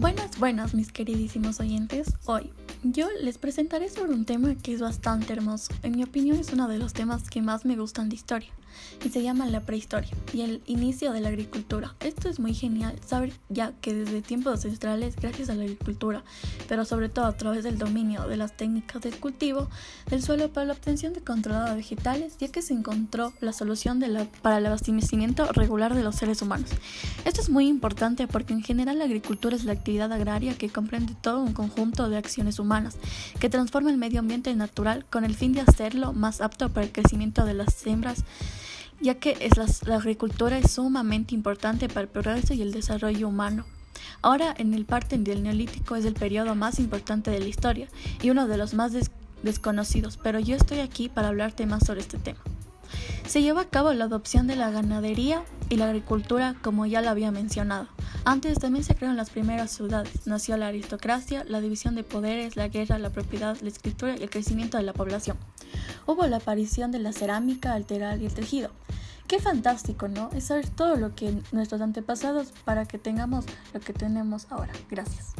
Buenas, buenas, mis queridísimos oyentes. Hoy yo les presentaré sobre un tema que es bastante hermoso. En mi opinión es uno de los temas que más me gustan de historia y se llama la prehistoria y el inicio de la agricultura. Esto es muy genial saber ya que desde tiempos ancestrales, gracias a la agricultura, pero sobre todo a través del dominio de las técnicas del cultivo del suelo para la obtención de controlada vegetales, ya que se encontró la solución para el abastecimiento regular de los seres humanos. Esto es muy importante porque en general la agricultura es la actividad agraria que comprende todo un conjunto de acciones humanas que transforma el medio ambiente natural con el fin de hacerlo más apto para el crecimiento de las hembras, ya que es la, agricultura es sumamente importante para el progreso y el desarrollo humano. Ahora, en el parte del Neolítico es el periodo más importante de la historia y uno de los más desconocidos, pero yo estoy aquí para hablarte más sobre este tema. Se llevó a cabo la adopción de la ganadería y la agricultura, como ya lo había mencionado. Antes también se crearon las primeras ciudades, nació la aristocracia, la división de poderes, la guerra, la propiedad, la escritura y el crecimiento de la población. Hubo la aparición de la cerámica, el telar y el tejido. Qué fantástico, ¿no? Es saber todo lo que nuestros antepasados para que tengamos lo que tenemos ahora. Gracias.